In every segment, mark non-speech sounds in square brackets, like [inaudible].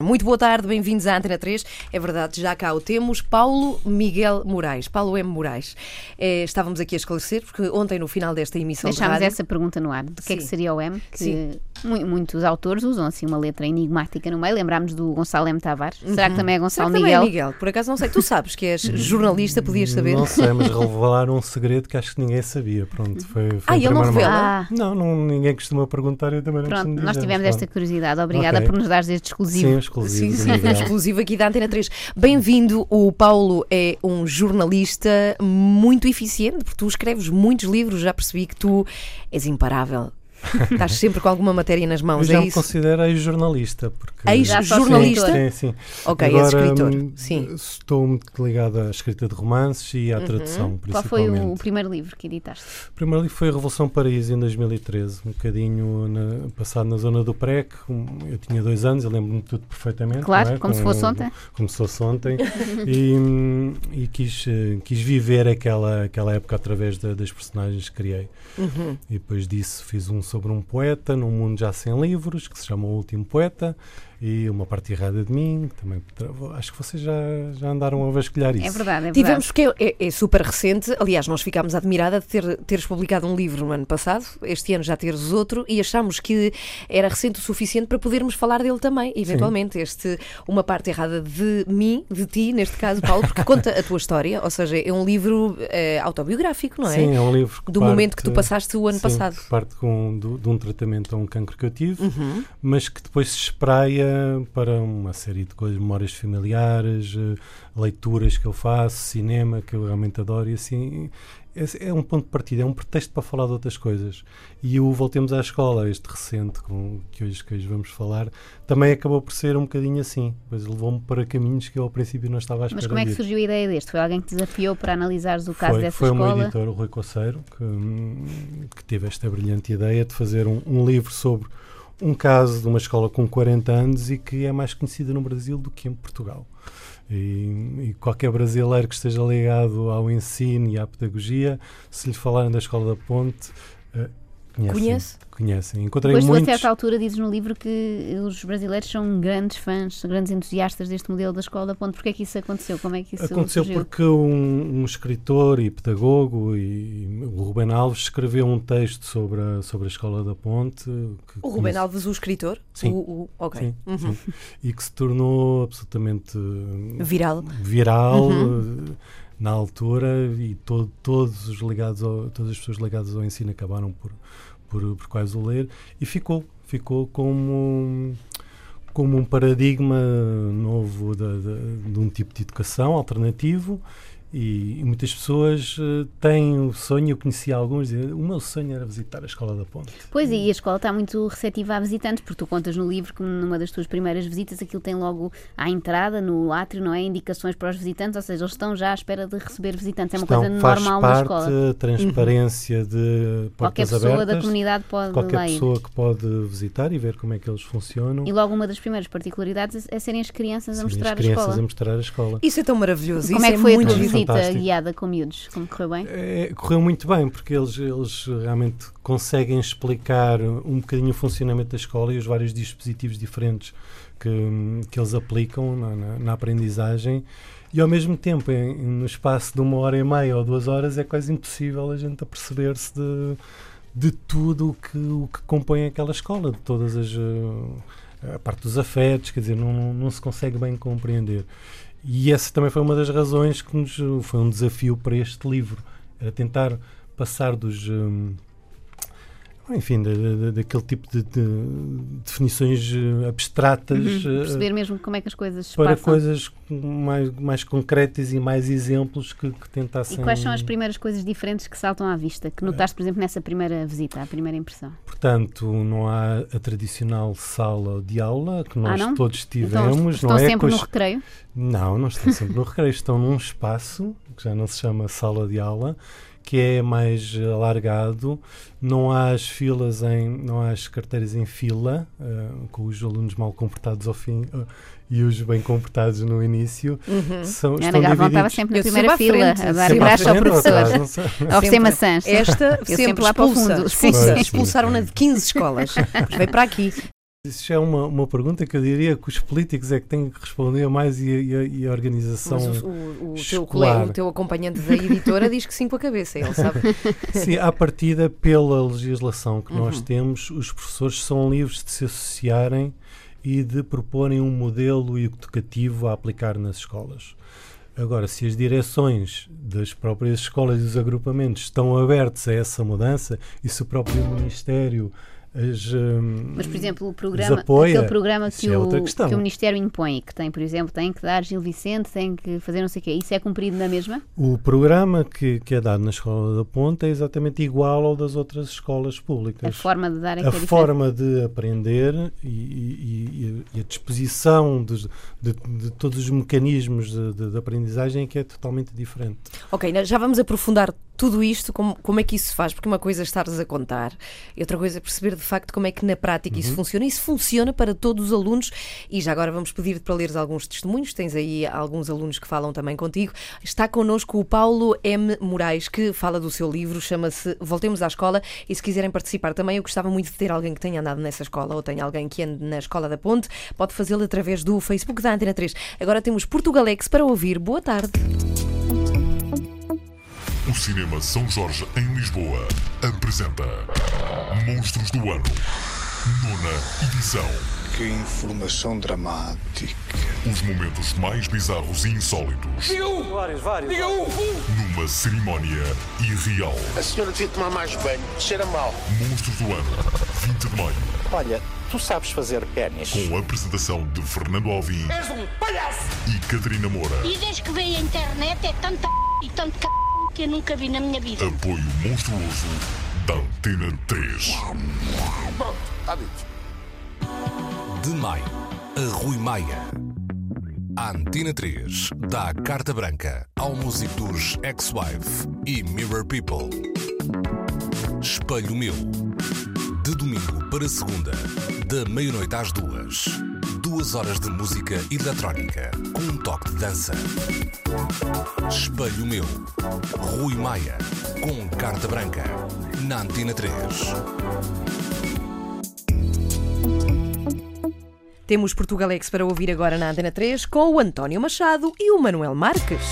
Muito boa tarde, bem-vindos à Antena 3. É verdade, já cá o temos, Paulo Miguel Moraes, Paulo M. Moraes. Eh, estávamos aqui a esclarecer, porque ontem, no final desta emissão Deixámos de rádio... essa pergunta no ar. Do que é que seria o M? Que Sim. Mu- muitos autores usam assim uma letra enigmática no meio. Lembrámos do Gonçalo M. Tavares. Será que também é Será Gonçalo que também é Miguel? Miguel? Por acaso não sei. Tu sabes que és [laughs] jornalista, podias saber. Não sei, mas [laughs] revelaram um segredo que acho que ninguém sabia. Pronto, foi, foi Ah, o ele não revela? Ah, Não, não, ninguém costuma perguntar, eu também não pronto, nós dizer, tivemos mas esta curiosidade. Obrigada Ok. por nos dares este exclusivo. Sim, exclusivo. Sim, sim, Miguel. [laughs] exclusivo aqui da Antena 3. Bem-vindo, o Paulo é um jornalista muito eficiente, porque tu escreves muitos livros, já percebi que tu és imparável. Estás sempre com alguma matéria nas Eu mãos, já é me isso? considero ex-jornalista. porque- Ex-jornalista? Sim, sim. Ok, és Agora, escritor. hum, Sim. Estou muito ligado à escrita de romances e à tradução, Qual foi principalmente. o, primeiro livro que editaste? O primeiro livro foi a Revolução Paraíso em 2013, um bocadinho na- passado na zona do PREC. Eu tinha dois anos, eu lembro-me de tudo perfeitamente. Claro, não é? como se fosse ontem. Como se fosse ontem. [laughs] e e quis, eh, quis viver aquela, aquela época através da- das personagens que criei. Uhum. E depois disso fiz um sobre um poeta num mundo já sem livros, que se chama O Último Poeta, e uma parte errada de mim, também acho que vocês já, já andaram a vasculhar isso. É verdade, é verdade. Tivemos, porque é, é- é super recente, aliás, nós ficámos admirada de ter, teres publicado um livro no ano passado, este ano já teres outro, e achámos que era recente o suficiente para podermos falar dele também, eventualmente. Este, uma parte errada de mim, de ti, neste caso, Paulo, porque conta a tua história, ou seja, é um livro eh, autobiográfico, não é? Sim, é um livro que Do parte- momento que tu passaste o ano sim, passado. que parte com, do- de um tratamento a um cancro que eu tive, Uhum. mas que depois se espraia para uma série de coisas, memórias familiares, eh, leituras que eu faço, cinema que eu realmente adoro e assim. É um ponto de partida, é um pretexto para falar de outras coisas. E o Voltemos à Escola, este recente com, que, hoje, que hoje vamos falar, também acabou por ser um bocadinho assim. Depois levou-me para caminhos que eu ao princípio não estava à espera Mas como é que surgiu a ideia deste? Foi alguém que te desafiou para analisares o caso foi, dessa foi o meu escola? editor, o Rui Coceiro, que, hum, que teve esta brilhante ideia de fazer um, um livro sobre um caso de uma escola com 40 anos e que é mais conhecida no Brasil do que em Portugal. E, e qualquer brasileiro que esteja ligado ao ensino e à pedagogia, se lhe falarem da Escola da Ponte, eh, conhecem. Conhece? Conhecem. Encontrei Depois, tu, a muitos. certa altura, dizes no livro que os brasileiros são grandes fãs, são grandes entusiastas deste modelo da escola da ponte. Porquê é que isso aconteceu? Como é que isso Aconteceu surgiu? porque um, um escritor e pedagogo, e, o Ruben Alves, escreveu um texto sobre a, sobre a Escola da Ponte. que O Ruben conhece- Alves, o escritor? Sim. O, o- ok. Sim, Uhum. sim. E que se tornou absolutamente Viral. viral Uhum. eh, na altura e to- todos os ligados ao- todas as pessoas ligadas ao ensino acabaram por, por, por quase o ler e ficou, ficou como, como um paradigma novo de, de- de um tipo de educação alternativo e, e muitas pessoas eh, têm o sonho, eu conheci alguns, dizem, o meu sonho era visitar a Escola da Ponte. Pois, e a escola está muito receptiva a visitantes, porque tu contas no livro que numa das tuas primeiras visitas aquilo tem logo à entrada, no átrio, não é? Indicações para os visitantes, ou seja, eles estão já à espera de receber visitantes. É uma Então, coisa faz normal na parte escola. a transparência de Qualquer portas pessoa abertas. da comunidade pode qualquer lá ir. pessoa que pode visitar e ver como é que eles funcionam. E logo uma das primeiras particularidades é serem as crianças a Sim, mostrar as a crianças escola. a mostrar a escola. Isso é tão maravilhoso. Como isso é que foi a muito tua giro. Visita fantástico. guiada com miúdos? Como correu bem? É, correu muito bem, porque eles, eles realmente conseguem explicar um bocadinho o funcionamento da escola e os vários dispositivos diferentes que, que eles aplicam na, na- na aprendizagem. E ao mesmo tempo, em- no espaço de uma hora e meia ou duas horas, é quase impossível a gente aperceber-se de, de tudo o que, o que compõe aquela escola, de todas as. eh, a parte dos afetos, quer dizer, não, não, não se consegue bem compreender. E essa também foi uma das razões que nos foi um desafio para este livro, era tentar passar dos hum, enfim, da- da- da- daquele tipo de, de definições eh, abstratas Uhum, eh, Perceber mesmo como é que as coisas se para passam. coisas mais, mais concretas e mais exemplos que, que tentassem. E quais são as primeiras coisas diferentes que saltam à vista, que notaste, por exemplo, nessa primeira visita, a primeira impressão? Portanto, não há a tradicional sala de aula que nós não? todos Então, tivemos, estão não é? sempre Com no recreio? Não, não estão sempre no recreio, estão num espaço que já não se chama sala de aula, que é mais alargado, não há as filas em, não há as carteiras em fila, eh, com os alunos mal comportados ao fim eh, e os bem comportados no início. Uhum. São, A Ana Galvão estava sempre na Eu primeira fila, frente, a dar abraço ao professor, a oferecer maçãs. Esta Eu sempre sempre lá para o fundo. expulsa. Expulsaram-na de 15 escolas. Mas veio para aqui. Isso é uma, uma pergunta que eu diria que os políticos é que têm que responder mais e, e, e a organização. Mas o, o, o teu colega, o teu acompanhante da editora diz que sim com a cabeça, ele sabe. [laughs] Sim, à partida, pela legislação que uhum. nós temos, os professores são livres de se associarem e de proporem um modelo educativo a aplicar nas escolas. Agora, se as direções das próprias escolas e dos agrupamentos estão abertos a essa mudança e se o próprio Ministério as, um, Mas, por exemplo, o programa, aquele programa que, é o, que o Ministério impõe, que tem, por exemplo, tem que dar Gil Vicente, tem que fazer não sei o quê, isso é cumprido na mesma? O programa que, que é dado na Escola da Ponta é exatamente igual ao das outras escolas públicas. A forma de dar é A é forma de aprender e, e, e a disposição de, de, de, todos os mecanismos de, de aprendizagem é que é totalmente diferente. Ok, já vamos aprofundar tudo isto, como, como é que isso se faz? Porque uma coisa é estares a contar e outra coisa é perceber de facto como é que na prática uhum. isso funciona. Isso funciona para todos os alunos e já agora vamos pedir-te para leres alguns testemunhos. Tens aí alguns alunos que falam também contigo. Está connosco o Paulo M. Moraes, que fala do seu livro, chama-se Voltemos à Escola. E se quiserem participar também, eu gostava muito de ter alguém que tenha andado nessa escola ou tenha alguém que ande na Escola da Ponte. Pode fazê-lo através do Facebook da Antena 3. Agora temos Portugalex para ouvir. Boa tarde. O Cinema São Jorge, em Lisboa, apresenta Monstros do Ano, nona edição. Que informação dramática. Os momentos mais bizarros e insólitos. Diga um! Vários, vários. Diga um! Numa cerimónia irreal. A senhora devia tomar mais banho, cheira mal. Monstros do Ano, 20 de maio. Olha, tu sabes fazer pênis. Com a apresentação de Fernando Alvim. És um palhaço! E Catarina Moura. E desde que veio a internet é tanta e tanto c que eu nunca vi na minha vida. Apoio monstruoso da Antena 3. Pronto, está dito. De maio, a Rui Maia. A Antena 3 dá carta branca ao músico dos Ex-Wife e Mirror People. Espelho Meu. De domingo para segunda, da meia-noite às duas. Duas horas de música eletrónica com um toque de dança. Espelho Meu. Rui Maia. Com carta branca. Na Antena 3. Temos Portugalex para ouvir agora na Antena 3 com o António Machado e o Manuel Marques.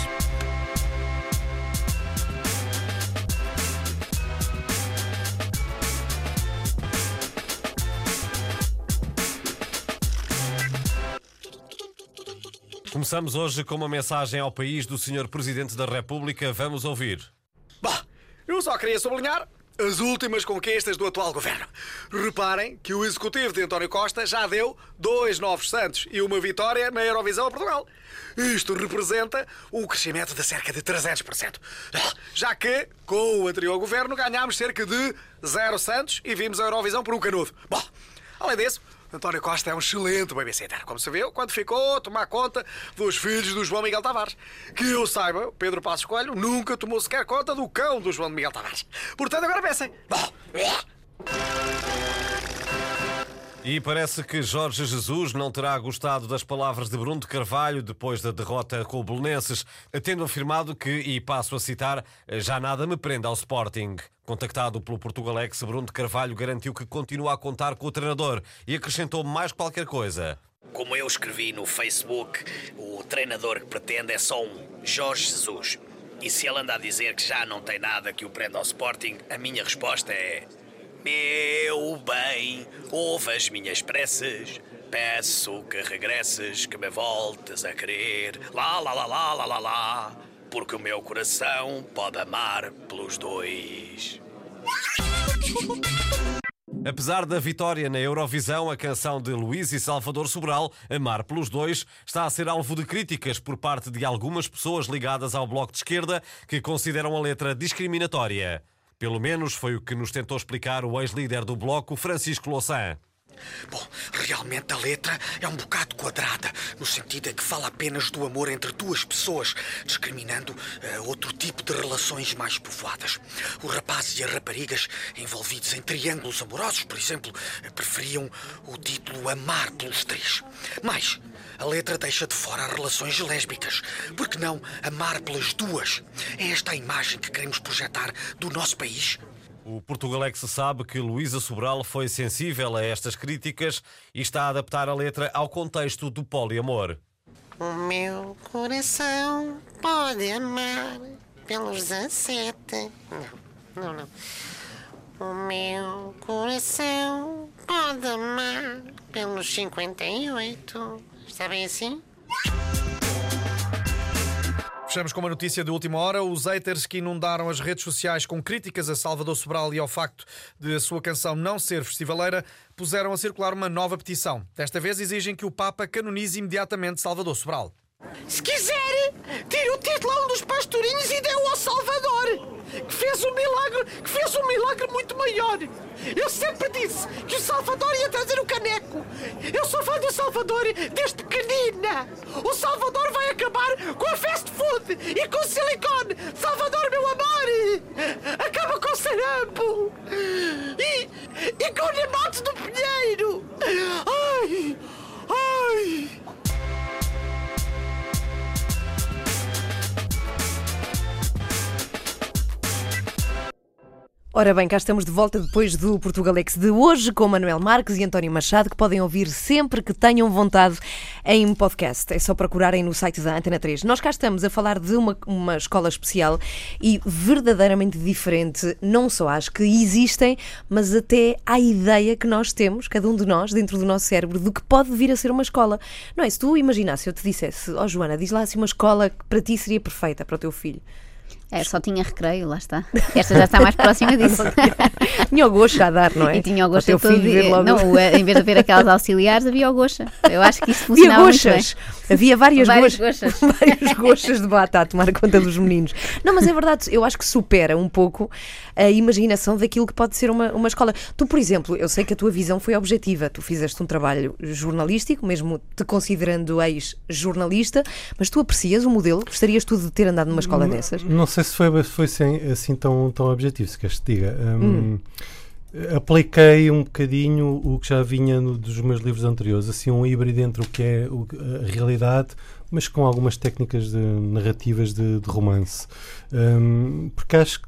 Começamos hoje com uma mensagem ao país do Sr. Presidente da República. Vamos ouvir. Bah, eu só queria sublinhar as últimas conquistas do atual governo. Reparem que o executivo de António Costa já deu dois novos santos e uma vitória na Eurovisão a Portugal. Isto representa um crescimento de cerca de 300%. Já que, com o anterior governo, ganhámos cerca de zero santos e vimos a Eurovisão por um canudo. Bom, além disso, António Costa é um excelente babysitter, como se viu quando ficou a tomar conta dos filhos do João Miguel Tavares. Que eu saiba, Pedro Passos Coelho nunca tomou sequer conta do cão do João Miguel Tavares. Portanto, agora pensem. E parece que Jorge Jesus não terá gostado das palavras de Bruno de Carvalho depois da derrota com o Belenenses, tendo afirmado que, e passo a citar, já nada me prende ao Sporting. Contactado pelo Portugalex, Bruno de Carvalho garantiu que continua a contar com o treinador e acrescentou mais qualquer coisa. Como eu escrevi no Facebook, o treinador que pretende é só um Jorge Jesus. E se ele anda a dizer que já não tem nada que o prenda ao Sporting, a minha resposta é meu bem, ouve as minhas preces. Peço que regresses, que me voltes a querer. Lá, lá, lá, lá, lá, lá, lá. Porque o meu coração pode amar pelos dois. Apesar da vitória na Eurovisão, a canção de Luís e Salvador Sobral, Amar pelos Dois, está a ser alvo de críticas por parte de algumas pessoas ligadas ao Bloco de Esquerda que consideram a letra discriminatória. Pelo menos foi o que nos tentou explicar o ex-líder do bloco, Francisco Louçã. Bom, realmente a letra é um bocado quadrada, no sentido em que fala apenas do amor entre duas pessoas, discriminando uh, outro tipo de relações mais povoadas. Os rapazes e as raparigas envolvidos em triângulos amorosos, por exemplo, preferiam o título Amar pelos Três. Mas a letra deixa de fora relações lésbicas. Por que não amar pelas duas? É esta a imagem que queremos projetar do nosso país? O Portugalex sabe que Luísa Sobral foi sensível a estas críticas e está a adaptar a letra ao contexto do poliamor. O meu coração pode amar pelos 17. Não, não, não. O meu coração pode amar pelos 58. Está bem assim? Fechamos com uma notícia de última hora. Os haters que inundaram as redes sociais com críticas a Salvador Sobral e ao facto de a sua canção não ser festivaleira puseram a circular uma nova petição. Desta vez exigem que o Papa canonize imediatamente Salvador Sobral. Se quiser, tire o título a um dos pastorinhos e dê-o ao Salvador, que fez um milagre, que fez um milagre muito maior. Eu sempre disse que o Salvador ia trazer o caneco. Eu sou fã do Salvador desde pequenina. O Salvador vai acabar com a fast food e com o silicone. Salvador, meu amor, acaba com o sarampo e, e com o nemate do pinheiro. Ora bem, cá estamos de volta depois do Portugalex de hoje com Manuel Marques e António Machado, que podem ouvir sempre que tenham vontade em podcast. É só procurarem no site da Antena 3. Nós cá estamos a falar de uma, uma escola especial e verdadeiramente diferente. Não só acho que existem, mas até à ideia que nós temos, cada um de nós, dentro do nosso cérebro, do que pode vir a ser uma escola. Não é? Se tu imaginasse, eu te dissesse, ó oh, Joana, diz lá assim uma escola que para ti seria perfeita para o teu filho. É, só tinha recreio, lá está. Esta já está mais próxima disso. [laughs] tinha o gosto a dar, não é? E tinha o gosto a todo dia. Logo... Não, em vez de haver aquelas auxiliares, havia o gocha. Eu acho que isso funcionava havia. Havia várias, várias gochas. [laughs] várias gochas de bata a tomar conta dos meninos. Não, mas é verdade, eu acho que supera um pouco a imaginação daquilo que pode ser uma, uma escola. Tu, por exemplo, eu sei que a tua visão foi objetiva. Tu fizeste um trabalho jornalístico, mesmo te considerando ex-jornalista, mas tu aprecias o modelo? Gostarias tu de ter andado numa escola dessas? Não sei se foi, foi assim, assim tão, tão objetivo, se queres te diga. Um, hum. Apliquei um bocadinho o que já vinha no, dos meus livros anteriores, assim um híbrido entre o que é o, a realidade, mas com algumas técnicas de, narrativas de, de romance. Um, porque acho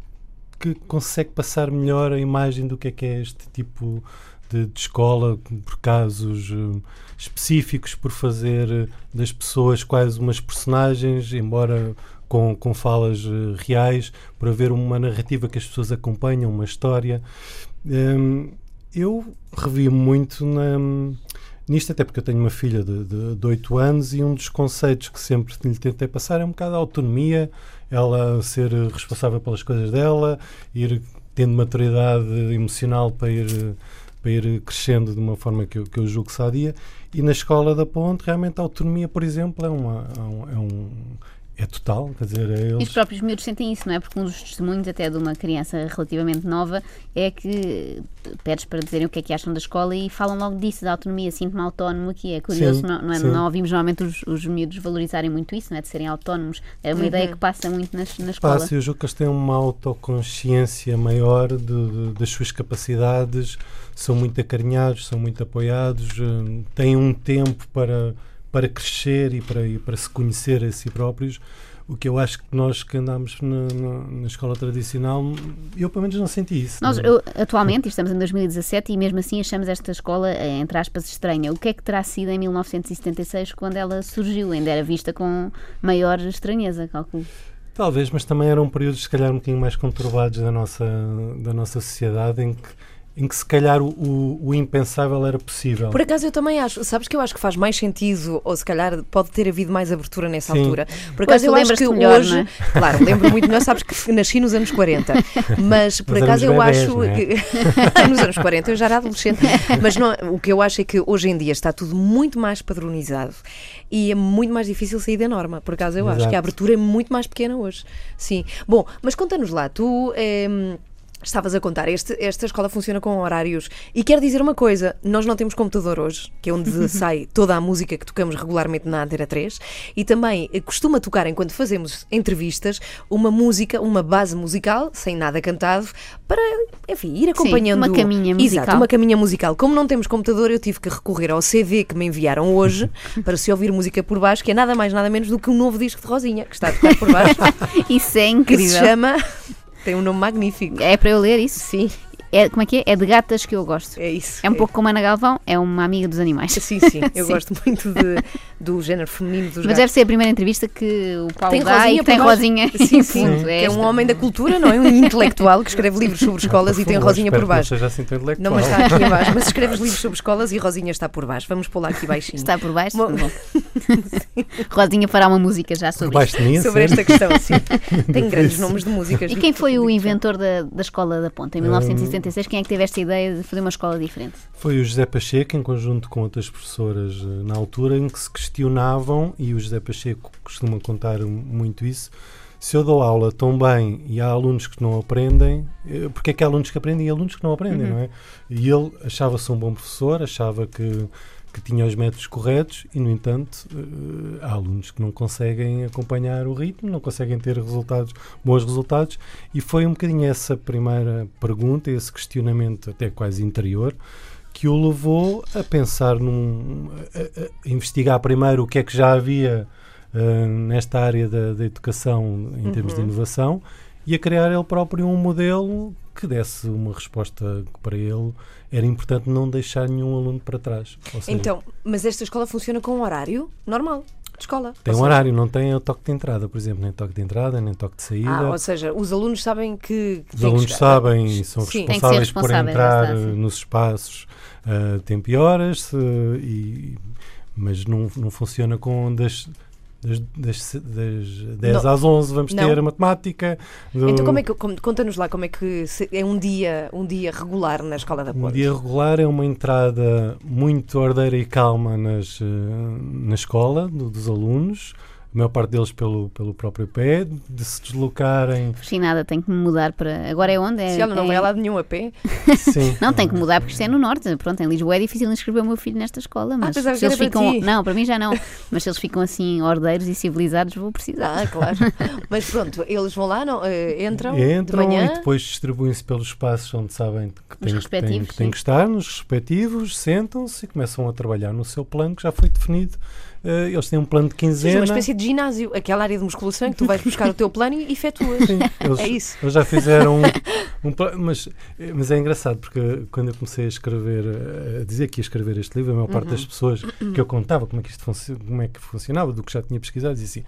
que consegue passar melhor a imagem do que é que é este tipo de, de escola, por casos uh, específicos, por fazer uh, das pessoas quase umas personagens, embora com, com falas uh, reais, para ver uma narrativa que as pessoas acompanham, uma história. Um, eu revi muito na, nisto, até porque eu tenho uma filha de, de, de 8 anos e um dos conceitos que sempre lhe tentei passar é um bocado a autonomia, ela ser responsável pelas coisas dela, ir tendo maturidade emocional para ir, para ir crescendo de uma forma que eu, que eu julgo sadia. E na escola da Ponte, realmente a autonomia, por exemplo, é, uma, é um, é total, quer dizer, é eles... E os próprios miúdos sentem isso, não é? Porque um dos testemunhos até de uma criança relativamente nova é que pedes para dizerem o que é que acham da escola e falam logo disso, da autonomia, sinto-me autónomo aqui, é curioso, sim, não, não, é? não, ouvimos normalmente os, os miúdos valorizarem muito isso, não é? De serem autónomos, é uma uhum. ideia que passa muito nas, na escola. Passa, eu julgo que eles têm uma autoconsciência maior de, de, das suas capacidades, são muito acarinhados, são muito apoiados, eh, têm um tempo para para crescer e para, e para se conhecer a si próprios. O que eu acho que nós que andamos na, na, na escola tradicional, eu pelo menos não senti isso. Nós, eu, atualmente, estamos em 2017 e mesmo assim achamos esta escola, eh, entre aspas, estranha. O que é que terá sido em 1976 quando ela surgiu? Ainda era vista com maior estranheza, calculo. Talvez, mas também eram períodos, se calhar, um bocadinho mais conturbados da nossa, da nossa sociedade, em que em que se calhar o, o, o, impensável era possível. Por acaso eu também acho, sabes que eu acho que faz mais sentido, ou se calhar pode ter havido mais abertura nessa Sim. altura. Por acaso eu acho que melhor, hoje, é? [laughs] claro, lembro muito melhor, sabes que nasci nos anos 40, [laughs] mas por acaso eu acho é? que [laughs] nos anos 40 eu já era adolescente, mas não, o que eu acho é que hoje em dia está tudo muito mais padronizado e é muito mais difícil sair da norma. Por acaso eu Exato. acho que a abertura é muito mais pequena hoje. Sim. Bom, mas conta-nos lá, tu. Eh, Estavas a contar, este, esta escola funciona com horários e quer dizer uma coisa: nós não temos computador hoje, que é onde [laughs] sai toda a música que tocamos regularmente na Antena 3, e também eh, costuma tocar, enquanto fazemos entrevistas, uma música, uma base musical, sem nada cantado, para, enfim, ir acompanhando. Sim, uma caminha musical. Exato, uma caminha musical. Como não temos computador, eu tive que recorrer ao CD que me enviaram hoje [laughs] para se ouvir música por baixo, que é nada mais, nada menos do que um novo disco de Rosinha, que está a tocar por baixo. [laughs] Isso é incrível. Que se chama Tem um nome magnífico. É para eu ler isso? Sim. É, como é que é? É de gatas que eu gosto. É isso. É um pouco como a Ana Galvão, é uma amiga dos animais. Sim, sim. [laughs] Eu gosto muito de, do género feminino dos Mas gatos. deve ser a primeira entrevista que o Paulo Tem dá e Rosinha que tem baixo. Rosinha Sim, sim. Que é um homem da cultura, não é? Um intelectual que escreve livros sobre escolas e tem Rosinha por que não baixo. seja assim tão intelectual. Não, mas está aqui [laughs] abaixo. Mas escreves livros sobre escolas e Rosinha está por baixo. Vamos pôr lá aqui baixinho. Está por baixo? Bom, Bom. [laughs] Rosinha fará uma música já sobre Por baixo isto. de mim, a sobre esta questão, sim. Tem grandes nomes de músicas. E quem foi o inventor da, da Escola da Ponta? Em 1976, quem é que teve esta ideia de fazer uma escola diferente? Foi o José Pacheco, em conjunto com outras professoras eh, na altura, em que se questionavam, e o José Pacheco costuma contar muito isso, se eu dou aula tão bem e há alunos que não aprendem, eh, porque é que há alunos que aprendem e alunos que não aprendem, Uhum. não é? E ele achava-se um bom professor, achava que, que tinha os métodos corretos e, no entanto, eh, há alunos que não conseguem acompanhar o ritmo, não conseguem ter resultados, bons resultados, e foi um bocadinho essa primeira pergunta, esse questionamento até quase interior, que o levou a pensar num. a, a- investigar primeiro o que é que já havia eh, nesta área da, da educação em termos de Uhum. inovação e a criar ele próprio um modelo que desse uma resposta que para ele era importante não deixar nenhum aluno para trás. Ou seja, Então, mas esta escola funciona com um horário normal de escola. tem um horário, não tem o toque de entrada, por exemplo, nem toque de entrada, nem toque de saída. Ah, ou seja, os alunos sabem que. que Os que alunos chegar. sabem e são Sim. Que responsáveis por entrar sim. nos espaços a tempo e horas, se- e, mas não, não funciona com das, das, das, das 10 Não. às 11 vamos Não. ter a matemática. do- Então, como é que. Conta-nos lá como é que se- é um dia, um dia regular na escola da Um Ponte. dia regular é uma entrada muito ordeira e calma nas, eh, na escola do- dos alunos, a maior parte deles pelo, pelo próprio pé, de se deslocarem. Fascinada, tem que mudar para. Agora é onde? É, Se ela não é- vai a lado nenhum a pé. Sim. Não, tem que mudar porque isto é no norte. Pronto, em Lisboa é difícil inscrever o meu filho nesta escola, mas pensava se eles para ficam. ti. Não, para mim já não. Mas se eles ficam assim ordeiros e civilizados, vou precisar. Ah, claro. [laughs] Mas pronto, eles vão lá, não, eh, entram, de Entram manhã. e depois distribuem-se pelos espaços onde sabem que têm, têm, que têm que estar, nos respectivos, sentam-se e começam a trabalhar no seu plano que já foi definido. Eh, eles têm um plano de quinzena. uma espécie de ginásio, aquela área de musculação em que tu vais buscar o teu plano e efetuas. Eles, É isso. eles já fizeram um, um pla- mas, mas é engraçado porque quando eu comecei a escrever, eh, a dizer que ia escrever este livro, a maior parte Uhum. das pessoas que eu [clears throat] contava como é que isto como é que funcionava, do que já tinha pesquisado, dizia assim.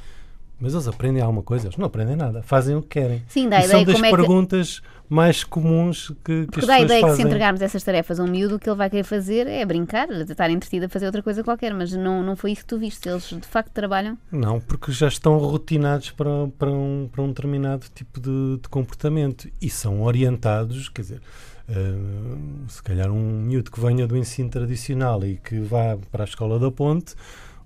Mas eles aprendem alguma coisa? Eles não aprendem nada, fazem o que querem. Sim, dá e ideia são das como é que- perguntas mais comuns que, que as dá a pessoas ideia que se fazem. entregarmos essas tarefas a um miúdo, o que ele vai querer fazer é brincar, estar entretido a fazer outra coisa qualquer, mas não, não foi isso que tu viste. Eles de facto trabalham. Não, porque já estão rotinados para, para, um, para um determinado tipo de, de comportamento e são orientados, quer dizer, eh, se calhar um miúdo que venha do ensino tradicional e que vá para a escola da ponte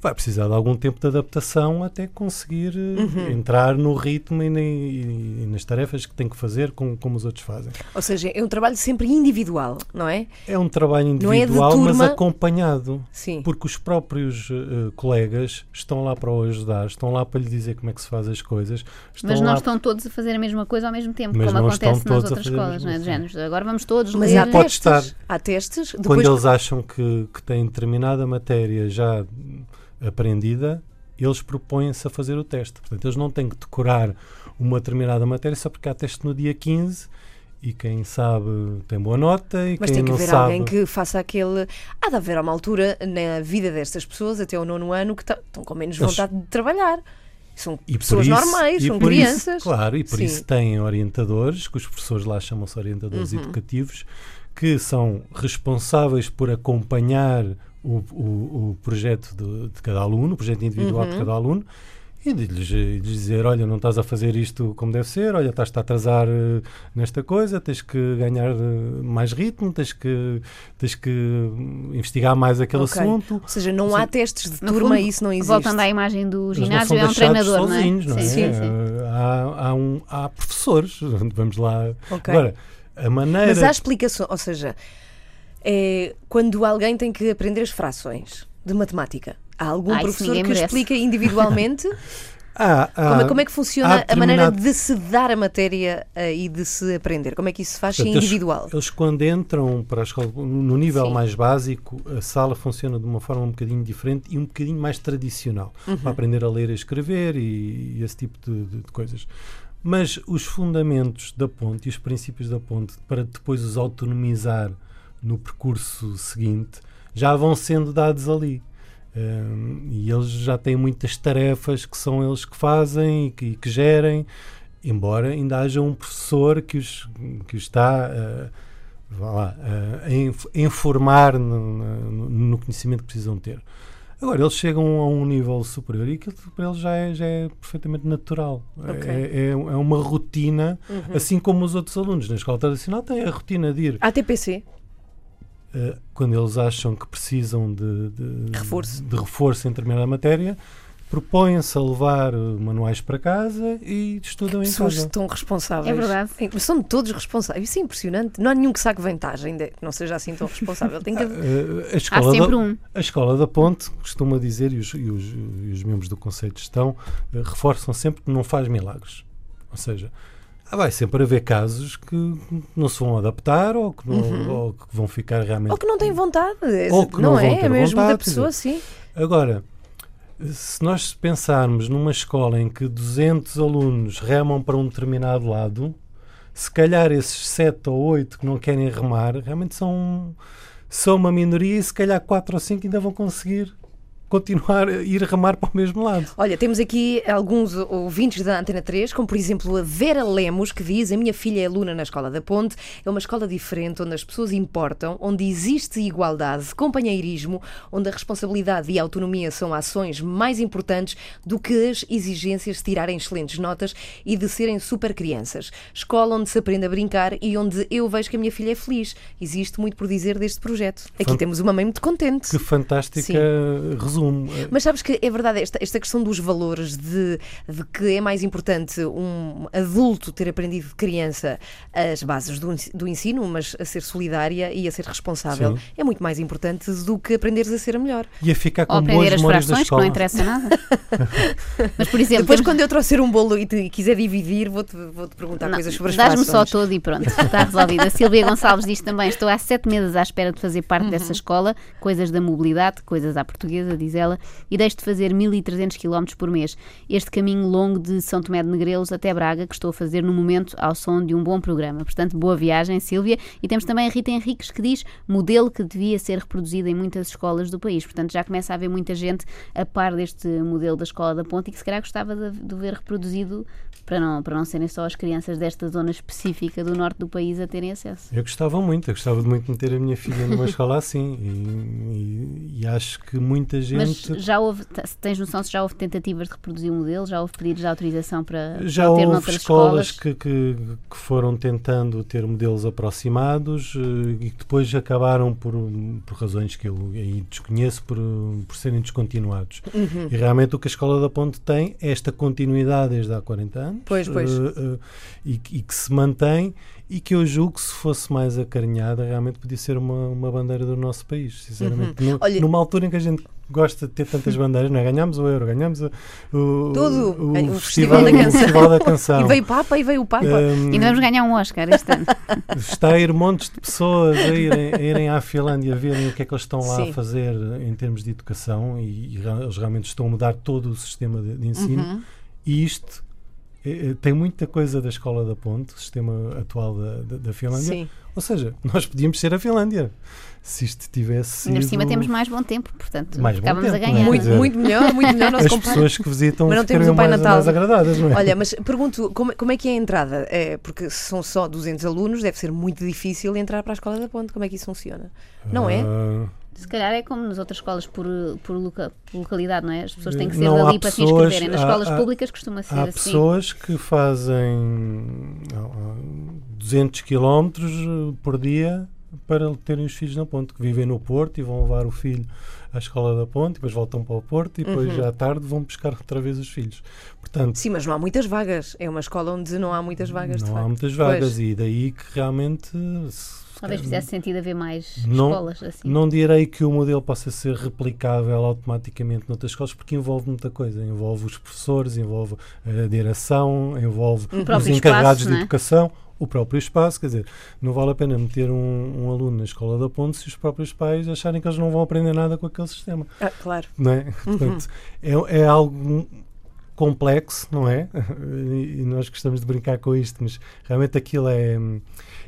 vai precisar de algum tempo de adaptação até conseguir eh, Uhum. entrar no ritmo e, e- e nas tarefas que tem que fazer como, como os outros fazem. Ou seja, é um trabalho sempre individual, não é? É um trabalho é individual, mas turma. acompanhado. Sim. Porque os próprios eh, colegas estão lá para o ajudar, estão lá para lhe dizer como é que se faz as coisas. Estão Mas não lá estão todos a fazer a mesma coisa ao mesmo tempo, Mas como não acontece estão nas outras escolas, não é? De géneros. Agora vamos todos Mas ler. há Pode testes. estar. Há testes. Quando Depois, eles acham que, que têm determinada matéria já aprendida, eles propõem-se a fazer o teste. Portanto, eles não têm que decorar uma determinada matéria só porque há teste no dia 15 e quem sabe tem boa nota e Mas quem tem que não haver sabe... alguém que faça aquele. Há de haver uma altura na vida destas pessoas, até o nono ano, que estão com menos Eles- vontade de trabalhar. São E pessoas isso- normais, são por isso- crianças. claro, e por Sim. isso têm orientadores, que os professores lá chamam-se orientadores Uhum. educativos, que são responsáveis por acompanhar o, o- o projeto de, de cada aluno, o projeto individual de Uhum. cada aluno, e de lhes, de lhes dizer, olha, não estás a fazer isto como deve ser, olha, estás-te a atrasar eh, nesta coisa, tens que ganhar eh, mais ritmo, tens que, tens que hum, investigar mais aquele Ok. assunto. Ou seja, não há testes de turma, fundo, isso não existe. Voltando à imagem do ginásio, são é um treinador, sozinhos, não é? não é? Sim, sim. Eh, Há, há, um, há professores, [laughs] vamos lá. Ok. Agora, a maneira. Mas há explicação, ou seja, é, quando alguém tem que aprender as frações de matemática, há algum Ah, isso professor que explica individualmente há- [laughs] há- como, é, como é que funciona a maneira determinado- de se dar a matéria eh, e de se aprender? Como é que isso se faz Portanto, eles- individual? Eles, quando entram para a escola, no nível Sim. mais básico, a sala funciona de uma forma um bocadinho diferente e um bocadinho mais tradicional, Uhum. para aprender a ler e escrever e, e esse tipo de, de- de coisas. Mas os fundamentos da ponte e os princípios da ponte, para depois os autonomizar no percurso seguinte, já vão sendo dados ali. Um, e eles já têm muitas tarefas que são eles que fazem e que, que gerem, embora ainda haja um professor que os, que os está uh, lá, uh, a informar no, no, conhecimento que precisam ter. Agora, eles chegam a um nível superior e aquilo para eles já é, já é perfeitamente natural. Okay. É, é, é, uma rotina, uhum. assim como os outros alunos na escola tradicional têm a rotina de ir. ATPC? Uh, quando eles acham que precisam de, de, reforço. de reforço em determinada matéria, propõem-se a levar eh, manuais para casa e estudam que em pessoas casa. tão responsáveis. É verdade. São todos responsáveis. Isso é impressionante. Não há nenhum que saque vantagem, de, que não seja assim tão responsável. Tem que... Eh, a, escola há sempre da, um. A Escola da Ponte costuma dizer, e os, e os, e os membros do Conselho de Gestão reforçam sempre que não faz milagres. Ou seja, vai sempre haver casos que não se vão adaptar ou que, não, uhum. ou que vão ficar realmente. Ou que não têm vontade. Ou que não, não é? é mesmo vontade, da pessoa, sim. Agora, se nós pensarmos numa escola em que 200 alunos remam para um determinado lado, se calhar esses 7 ou 8 que não querem remar realmente são, são uma minoria e se calhar 4 ou 5 ainda vão conseguir continuar a ir remar para o mesmo lado. Olha, temos aqui alguns ouvintes da Antena 3, como por exemplo a Vera Lemos, que diz: A minha filha é aluna na Escola da Ponte, é uma escola diferente, onde as pessoas importam, onde existe igualdade, companheirismo, onde a responsabilidade e a autonomia são ações mais importantes do que as exigências de tirarem excelentes notas e de serem super crianças. Escola onde se aprende a brincar e onde eu vejo que a minha filha é feliz. Existe muito por dizer deste projeto. Aqui Fant temos uma mãe muito contente. Que fantástica resumo mas sabes que é verdade esta, esta questão dos valores, de, de que é mais importante um adulto ter aprendido de criança as bases do, do ensino, mas a ser solidária e a ser responsável, Sim. é muito mais importante do que aprenderes a ser a melhor. E a ficar com Ou boas as memórias frações, que não interessa nada. [laughs] mas, por exemplo... Depois, quando eu trouxer um bolo e, te, e quiser dividir, vou-te vou -te perguntar não, coisas sobre as frações. Dás-me só todo e pronto, está resolvido. A Silvia Gonçalves diz também, estou há sete meses à espera de fazer parte uhum. dessa escola, coisas da mobilidade, coisas à portuguesa, diz ela, e deixo de fazer 1300 km por mês. Este caminho longo de São Tomé de Negrelos até Braga, que estou a fazer no momento ao som de um bom programa. Portanto, boa viagem, Silvia. E temos também a Rita Henriques que diz modelo que devia ser reproduzido em muitas escolas do país. Portanto, já começa a haver muita gente a par deste modelo da Escola da Ponte e que se calhar gostava de, de ver reproduzido para não, para não serem só as crianças desta zona específica do norte do país a terem acesso. Eu gostava muito, eu gostava de muito meter a minha filha numa escola assim e, e, e, acho que muita gente. Mas já houve, tens noção se já houve tentativas de reproduzir o modelo? Já houve pedidos de autorização para, já para ter houve noutras escolas, escolas? Que, que, que, foram tentando ter modelos aproximados eh, e que depois acabaram por, por razões que eu aí desconheço por, por serem descontinuados. Uhum. E realmente o que a Escola da Ponte tem é esta continuidade desde há 40 anos Pois, pois. Uh, uh, e, e, que se mantém e que eu julgo que se fosse mais acarinhada realmente podia ser uma, uma bandeira do nosso país, sinceramente. Uhum. No, Olha, numa altura em que a gente gosta de ter tantas bandeiras, não é? Ganhámos o Euro, ganhámos o, o, Tudo. o, o festival, festival, da canção. festival da Canção. E veio o Papa, e veio o Papa. Um, e vamos ganhar um Oscar este ano. [laughs] Está a ir montes de pessoas a irem, a irem à Finlândia a verem o que é que eles estão lá Sim. a fazer em termos de educação e, e, eles realmente estão a mudar todo o sistema de, de ensino. Uhum. E isto tem muita coisa da escola da ponte, o sistema atual da, da, da Finlândia. Sim. Ou seja, [laughs] nós podíamos ser a Finlândia se isto tivesse sido... Ainda por cima temos mais bom tempo, portanto mais ficávamos tempo, a ganhar. É? Muito, muito melhor, muito melhor. As pessoas que visitam mas não temos um Pai mais, Natal. mais agradadas, não é? Olha, mas pergunto, como, como é que é a entrada? É, porque se são só 200 alunos, deve ser muito difícil entrar para a Escola da Ponte. Como é que isso funciona? Não é? Uh... Se calhar é como nas outras escolas por, por, loca, por localidade, não é? As pessoas têm que ser não, dali para pessoas, se inscreverem. Nas há, escolas há, públicas costuma ser há assim. pessoas que fazem 200 km por dia para terem os filhos na ponte, que vivem no Porto e vão levar o filho à escola da ponte, depois voltam para o Porto e depois uhum. à tarde vão buscar outra vez os filhos. Portanto, Sim, mas não há muitas vagas. É uma escola onde não há muitas vagas. Não há muitas vagas pois. e daí que realmente Talvez fizesse sentido haver mais não, escolas assim. Não direi que o modelo possa ser replicável automaticamente noutras escolas, porque envolve muita coisa. Envolve os professores, envolve a direção, envolve os encarregados espaço, de é? educação, o próprio espaço. Quer dizer, não vale a pena meter um, um, aluno na escola da ponte se os próprios pais acharem que eles não vão aprender nada com aquele sistema. Ah, claro. Não é? Portanto, é, é algo complexo, não é? E nós gostamos de brincar com isto, mas realmente aquilo é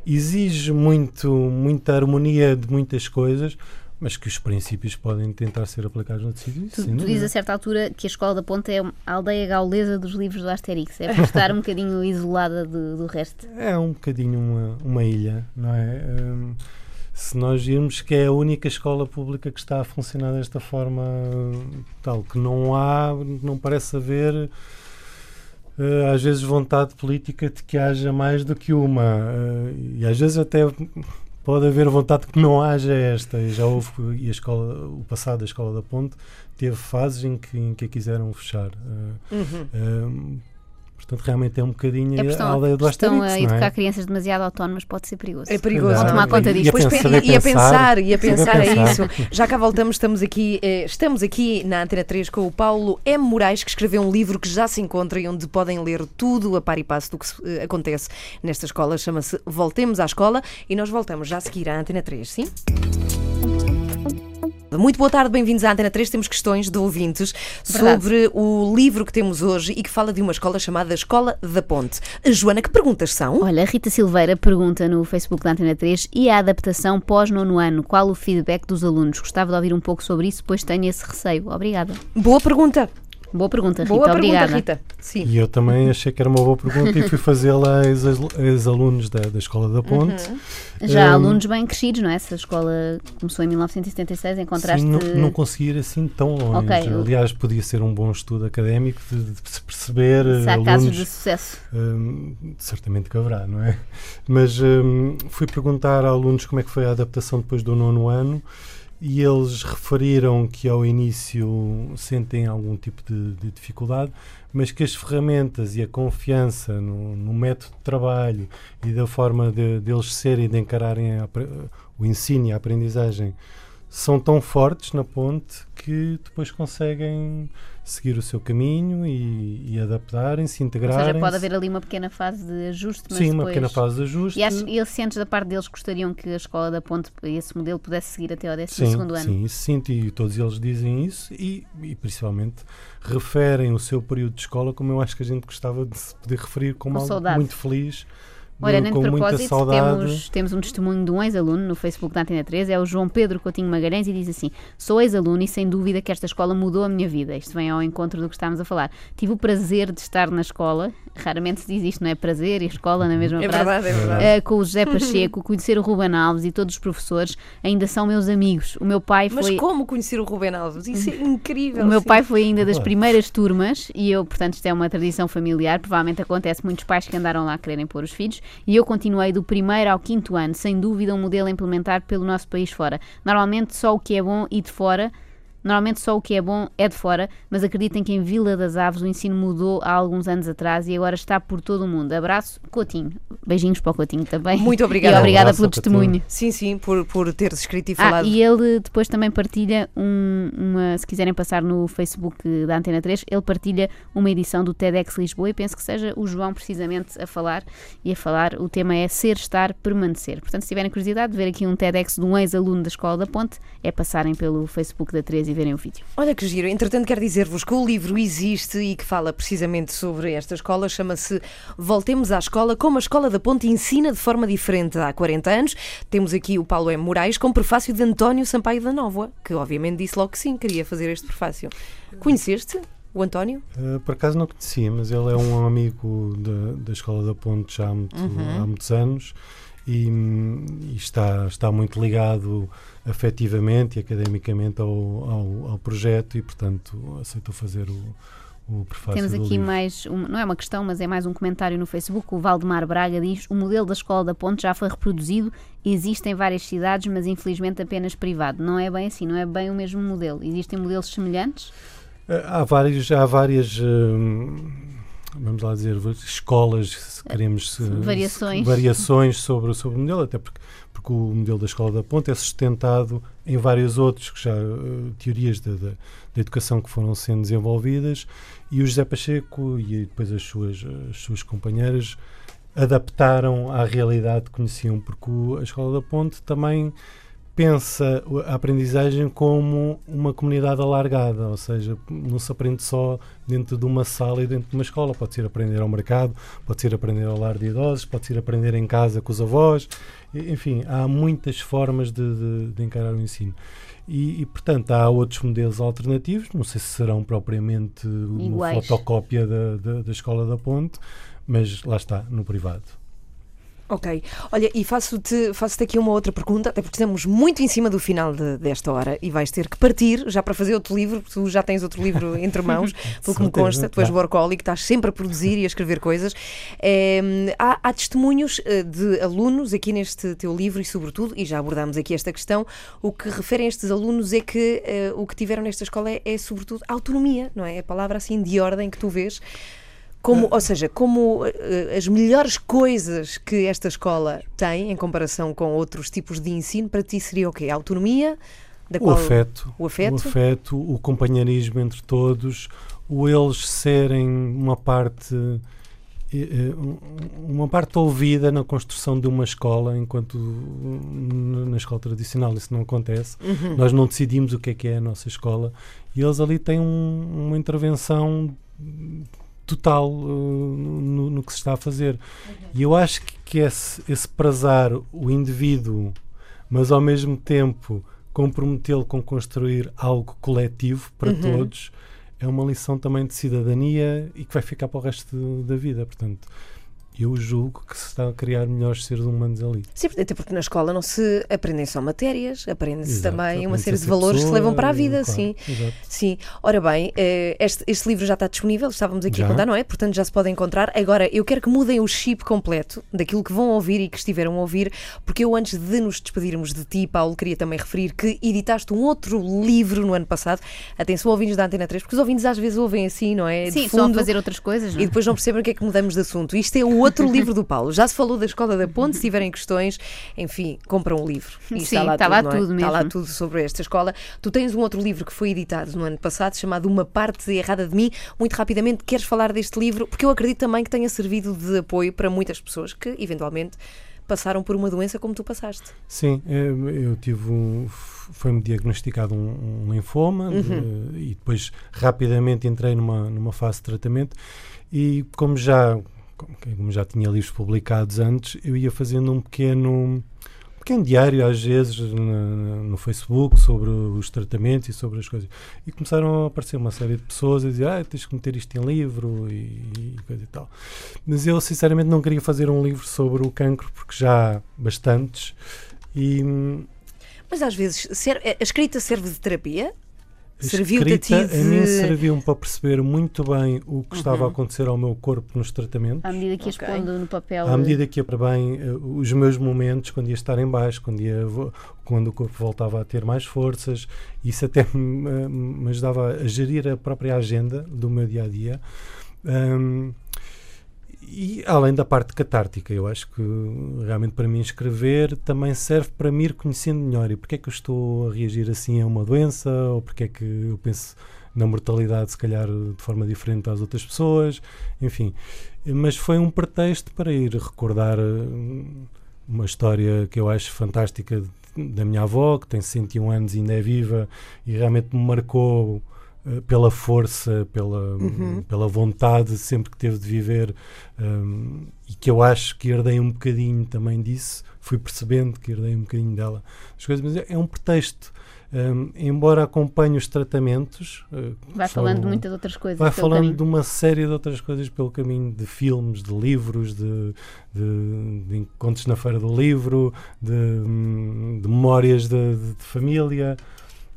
exige muito, muita harmonia de muitas coisas, mas que os princípios podem tentar ser aplicados no tecido. Tu, tu dizes a certa altura que a Escola da Ponta é a aldeia gaulesa dos livros do Asterix, é por estar um bocadinho isolada do, do resto. É um bocadinho uma, uma ilha, não é? Um, se nós virmos que é a única escola pública que está a funcionar desta forma, tal, que não há, não parece haver uh, às vezes vontade política de que haja mais do que uma uh, e às vezes até pode haver vontade que não haja esta e já houve e a escola o passado da escola da Ponte teve fases em que, em que a quiseram fechar uh, uhum. Portanto, realmente é um bocadinho é a aldeia do Asterix, Estão a educar é? crianças demasiado autónomas, pode ser perigoso. É perigoso. Vão tomar conta disto. E, a pensar, e a pensar, e a pensar é isso. Já cá voltamos, estamos aqui, eh, estamos aqui na Antena 3 com o Paulo M. Moraes, que escreveu um livro que já se encontra e onde podem ler tudo a par e passo do que eh, acontece nesta escola. Chama-se Voltemos à Escola e nós voltamos já a seguir à Antena 3, sim? Muito boa tarde, bem-vindos à Antena 3. Temos questões de ouvintes Verdade. sobre o livro que temos hoje e que fala de uma escola chamada Escola da Ponte. Joana, que perguntas são? Olha, a Rita Silveira pergunta no Facebook da Antena 3 e a adaptação pós-nono ano? Qual o feedback dos alunos? Gostava de ouvir um pouco sobre isso, pois tenho esse receio. Obrigada. Boa pergunta. Boa pergunta, Rita. Boa Obrigada. Pergunta, Rita. Sim. E eu também achei que era uma boa pergunta e fui fazê-la aos alunos da, da Escola da Ponte. Uhum. Já um, alunos bem crescidos, não é? Essa escola começou em 1976, encontraste... Sim, não, não consegui ir assim tão longe. Okay. Aliás, podia ser um bom estudo académico de, de se perceber... Se há alunos, casos de sucesso. Um, certamente que haverá, não é? Mas um, fui perguntar a alunos como é que foi a adaptação depois do nono ano e eles referiram que ao início sentem algum tipo de, de dificuldade, mas que as ferramentas e a confiança no, no método de trabalho e da forma de, de eles serem, de encararem a, o ensino e a aprendizagem são tão fortes na ponte que depois conseguem seguir o seu caminho e, e adaptarem-se, integrarem. Ou seja, pode haver ali uma pequena fase de ajuste, mas Sim, depois... uma pequena fase de ajuste. E, acho, e da parte deles gostariam que a escola da Ponte, esse modelo, pudesse seguir até ao 12 segundo ano? Sim, isso sinto e todos eles dizem isso e, e, principalmente referem o seu período de escola como eu acho que a gente gostava de se poder referir como com algo muito feliz Olha, nem de propósito, temos, temos um testemunho de um ex-aluno no Facebook da Antena 3, é o João Pedro Coutinho Magalhães, e diz assim: Sou ex-aluno e sem dúvida que esta escola mudou a minha vida. Isto vem ao encontro do que estávamos a falar. Tive o prazer de estar na escola, raramente se diz isto, não é? Prazer e escola na mesma é frase. Verdade, é verdade. Uh, com o José Pacheco, conhecer o Ruben Alves e todos os professores ainda são meus amigos. O meu pai foi. Mas como conhecer o Ruben Alves? Isso é [laughs] incrível. O meu pai foi ainda das primeiras turmas e eu, portanto, isto é uma tradição familiar. Provavelmente acontece muitos pais que andaram lá a quererem pôr os filhos e eu continuei do primeiro ao quinto ano, sem dúvida um modelo a implementar pelo nosso país fora. Normalmente só o que é bom e de fora Normalmente só o que é bom é de fora, mas acreditem que em Vila das Aves o ensino mudou há alguns anos atrás e agora está por todo o mundo. Abraço, Coutinho. Beijinhos para o Coutinho também. Muito obrigada. E obrigada pelo testemunho. Sim, sim, por, por teres escrito e ah, falado. E ele depois também partilha um, uma, se quiserem passar no Facebook da Antena 3, ele partilha uma edição do TEDx Lisboa e penso que seja o João precisamente a falar e a falar. O tema é ser, estar, permanecer. Portanto, se tiverem curiosidade de ver aqui um TEDx de um ex-aluno da Escola da Ponte, é passarem pelo Facebook da 3 e verem o vídeo. Olha que giro. Entretanto, quero dizer-vos que o livro existe e que fala precisamente sobre esta escola. Chama-se Voltemos à Escola, como a Escola da Ponte ensina de forma diferente há 40 anos. Temos aqui o Paulo M. Moraes com prefácio de António Sampaio da Nova, que obviamente disse logo que sim, queria fazer este prefácio. Conheceste? O António? Uh, por acaso não conhecia, mas ele é um amigo da, da Escola da Ponte já há, muito, uhum. há muitos anos e, e, está, está muito ligado afetivamente e academicamente ao, ao, ao projeto e, portanto, aceitou fazer o, Temos aqui mais, um, não é uma questão, mas é mais um comentário no Facebook. O Valdemar Braga diz: o modelo da Escola da Ponte já foi reproduzido, existe em várias cidades, mas infelizmente apenas privado. Não é bem assim, não é bem o mesmo modelo. Existem modelos semelhantes? Eh, há vários, há várias. Hum, vamos lá dizer, escolas, se queremos. Variações. Variações sobre, sobre o modelo, até porque porque o modelo da Escola da Ponte é sustentado em vários outros que já, uh, teorias da, da, da, educação que foram sendo desenvolvidas e o José Pacheco e depois as suas, as suas companheiras adaptaram à realidade que conheciam, porque o, a Escola da Ponte também pensa a aprendizagem como uma comunidade alargada, ou seja, não se aprende só dentro de uma sala e dentro de uma escola, pode ser aprender ao mercado, pode ser aprender ao lar de idosos, pode ser aprender em casa com os avós, enfim, há muitas formas de, de, de encarar o ensino. E, e, portanto, há outros modelos alternativos, não sei se serão propriamente uma fotocópia da, da, da Escola da Ponte, mas lá está, no privado. Ok. Olha, e faço-te faço aqui uma outra pergunta, até porque estamos muito em cima do final de, desta hora e vais ter que partir já para fazer outro livro, tu já tens outro livro entre [laughs] mãos, pelo que me consta, tu és workaholic, estás sempre a produzir e a escrever coisas. É, há, há, testemunhos eh, de alunos aqui neste teu livro e, sobretudo, e já abordámos aqui esta questão, o que referem estes alunos é que uh, o que tiveram nesta escola é, é, sobretudo, autonomia, não é? A palavra assim de ordem que tu vês. Como, ou seja, como uh, as melhores coisas que esta escola tem em comparação com outros tipos de ensino, para ti seria o quê? A autonomia? Da qual... o, afeto, o afeto. O afeto, o companheirismo entre todos, o eles serem uma parte uma parte ouvida na construção de uma escola, enquanto na escola tradicional isso não acontece. Uhum. Nós não decidimos o que é que é a nossa escola e eles ali têm um, uma intervenção total uh, no, no, que se está a fazer. Uhum. E eu acho que, que esse, esse prazar o indivíduo, mas ao mesmo tempo comprometê-lo com construir algo coletivo para uhum. todos, é uma lição também de cidadania e que vai ficar para o resto da vida. Portanto, eu julgo que se está a criar melhores seres humanos ali. Sim, até porque na escola não se aprendem só matérias, aprende-se também uma série de valores pessoa, que se levam para a vida, claro, sim. Exato. Sim. Ora bem, eh, este, este, livro já está disponível, estávamos aqui já. a contar, não é? Portanto, já se pode encontrar. Agora, eu quero que mudem o chip completo daquilo que vão ouvir e que estiveram a ouvir, porque eu, antes de nos despedirmos de ti, Paulo, queria também referir que editaste um outro livro no ano passado. Atenção, ouvintes da Antena 3, porque os ouvintes às vezes ouvem assim, não é? Sim, só a fazer outras coisas, não? E depois não percebem o que é que mudamos de assunto. Isto é o outro livro do Paulo. Já se falou da Escola da Ponte, se tiverem questões, enfim, compram um livro. E Sim, está lá, está tudo, lá tudo, é? Está lá tudo sobre esta escola. Tu tens um outro livro que foi editado no ano passado, chamado Uma Parte Errada de Mim. Muito rapidamente, queres falar deste livro? Porque eu acredito também que tenha servido de apoio para muitas pessoas que, eventualmente, passaram por uma doença como tu passaste. Sim, eu, eu tive um, foi-me diagnosticado um, um linfoma uhum. de, e depois rapidamente entrei numa, numa fase de tratamento e como já como já tinha livros publicados antes, eu ia fazendo um pequeno, um pequeno diário, às vezes, no, no Facebook, sobre os tratamentos e sobre as coisas. E começaram a aparecer uma série de pessoas a dizer: Ah, tens que meter isto em livro e, e coisa e tal. Mas eu, sinceramente, não queria fazer um livro sobre o cancro, porque já há bastantes. E, mas às vezes a escrita serve de terapia? Serviu-te a de... a mim serviu-me para perceber muito bem o que uhum. estava a acontecer ao meu corpo nos tratamentos. À medida que okay. expondo no papel. À medida que ia para bem uh, os meus momentos, quando ia estar em baixo, quando, ia, quando o corpo voltava a ter mais forças, isso até me, me ajudava a gerir a própria agenda do meu dia-a-dia. Um, e além da parte catártica, eu acho que realmente para mim escrever também serve para me ir conhecendo melhor. E porque é que eu estou a reagir assim a uma doença, ou porque é que eu penso na mortalidade, se calhar de forma diferente às outras pessoas, enfim. Mas foi um pretexto para ir recordar hum, uma história que eu acho fantástica da minha avó, que tem 101 anos e ainda é viva, e realmente me marcou pela força, pela, uhum. pela vontade sempre que teve de viver um, e que eu acho que herdei um bocadinho também disso, fui percebendo que herdei um bocadinho dela as coisas, mas é, é um pretexto. Um, embora acompanhe os tratamentos, uh, vai falando de muitas outras coisas. Vai falando caminho. de uma série de outras coisas pelo caminho de filmes, de livros, de, de, de encontros na feira do livro, de, de memórias de, de família.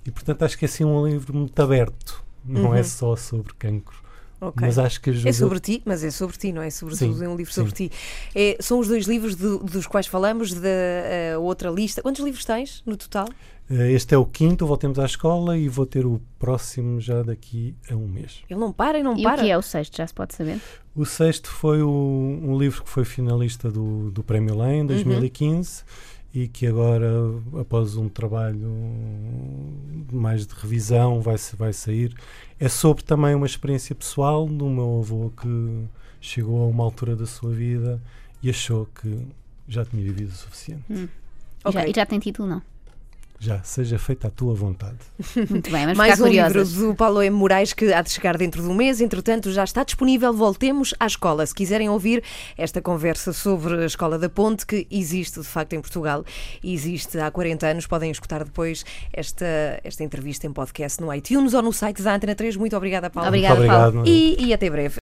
E portanto acho que é assim um livro muito aberto, não é uhum. é só sobre cancro. Okay. Mas acho que ajuda... É sobre ti, mas é sobre ti, não é? Sobretudo sim, é um livro sim. sobre ti. É, são os dois livros do, dos quais falamos, da uh, outra lista. Quantos livros tens no total? Uh, este é o quinto, voltemos à escola e vou ter o próximo já daqui a um mês. Ele não para e não e para. E o que é o sexto, já se pode saber? O sexto foi o, um livro que foi finalista do, do Prémio Lém em 2015. Uhum e que agora, após um trabalho mais de revisão, vai, vai sair. É sobre também uma experiência pessoal do meu avô que chegou a uma altura da sua vida e achou que já tinha vivido o suficiente. Hum. Okay. Já, e já tem título, não? Já, seja feita a tua vontade. [laughs] Muito bem, vamos Mais um livro curiosas. do Paulo M. Moraes que há de chegar dentro do mês. Entretanto, já está disponível. Voltemos à escola. Se quiserem ouvir esta conversa sobre a Escola da Ponte, que existe de facto em Portugal, existe há 40 anos, podem escutar depois esta, esta entrevista em podcast no iTunes ou no site da Antena 3. Muito obrigada, Paulo. Obrigada, Muito Paulo. obrigado. E, e até breve.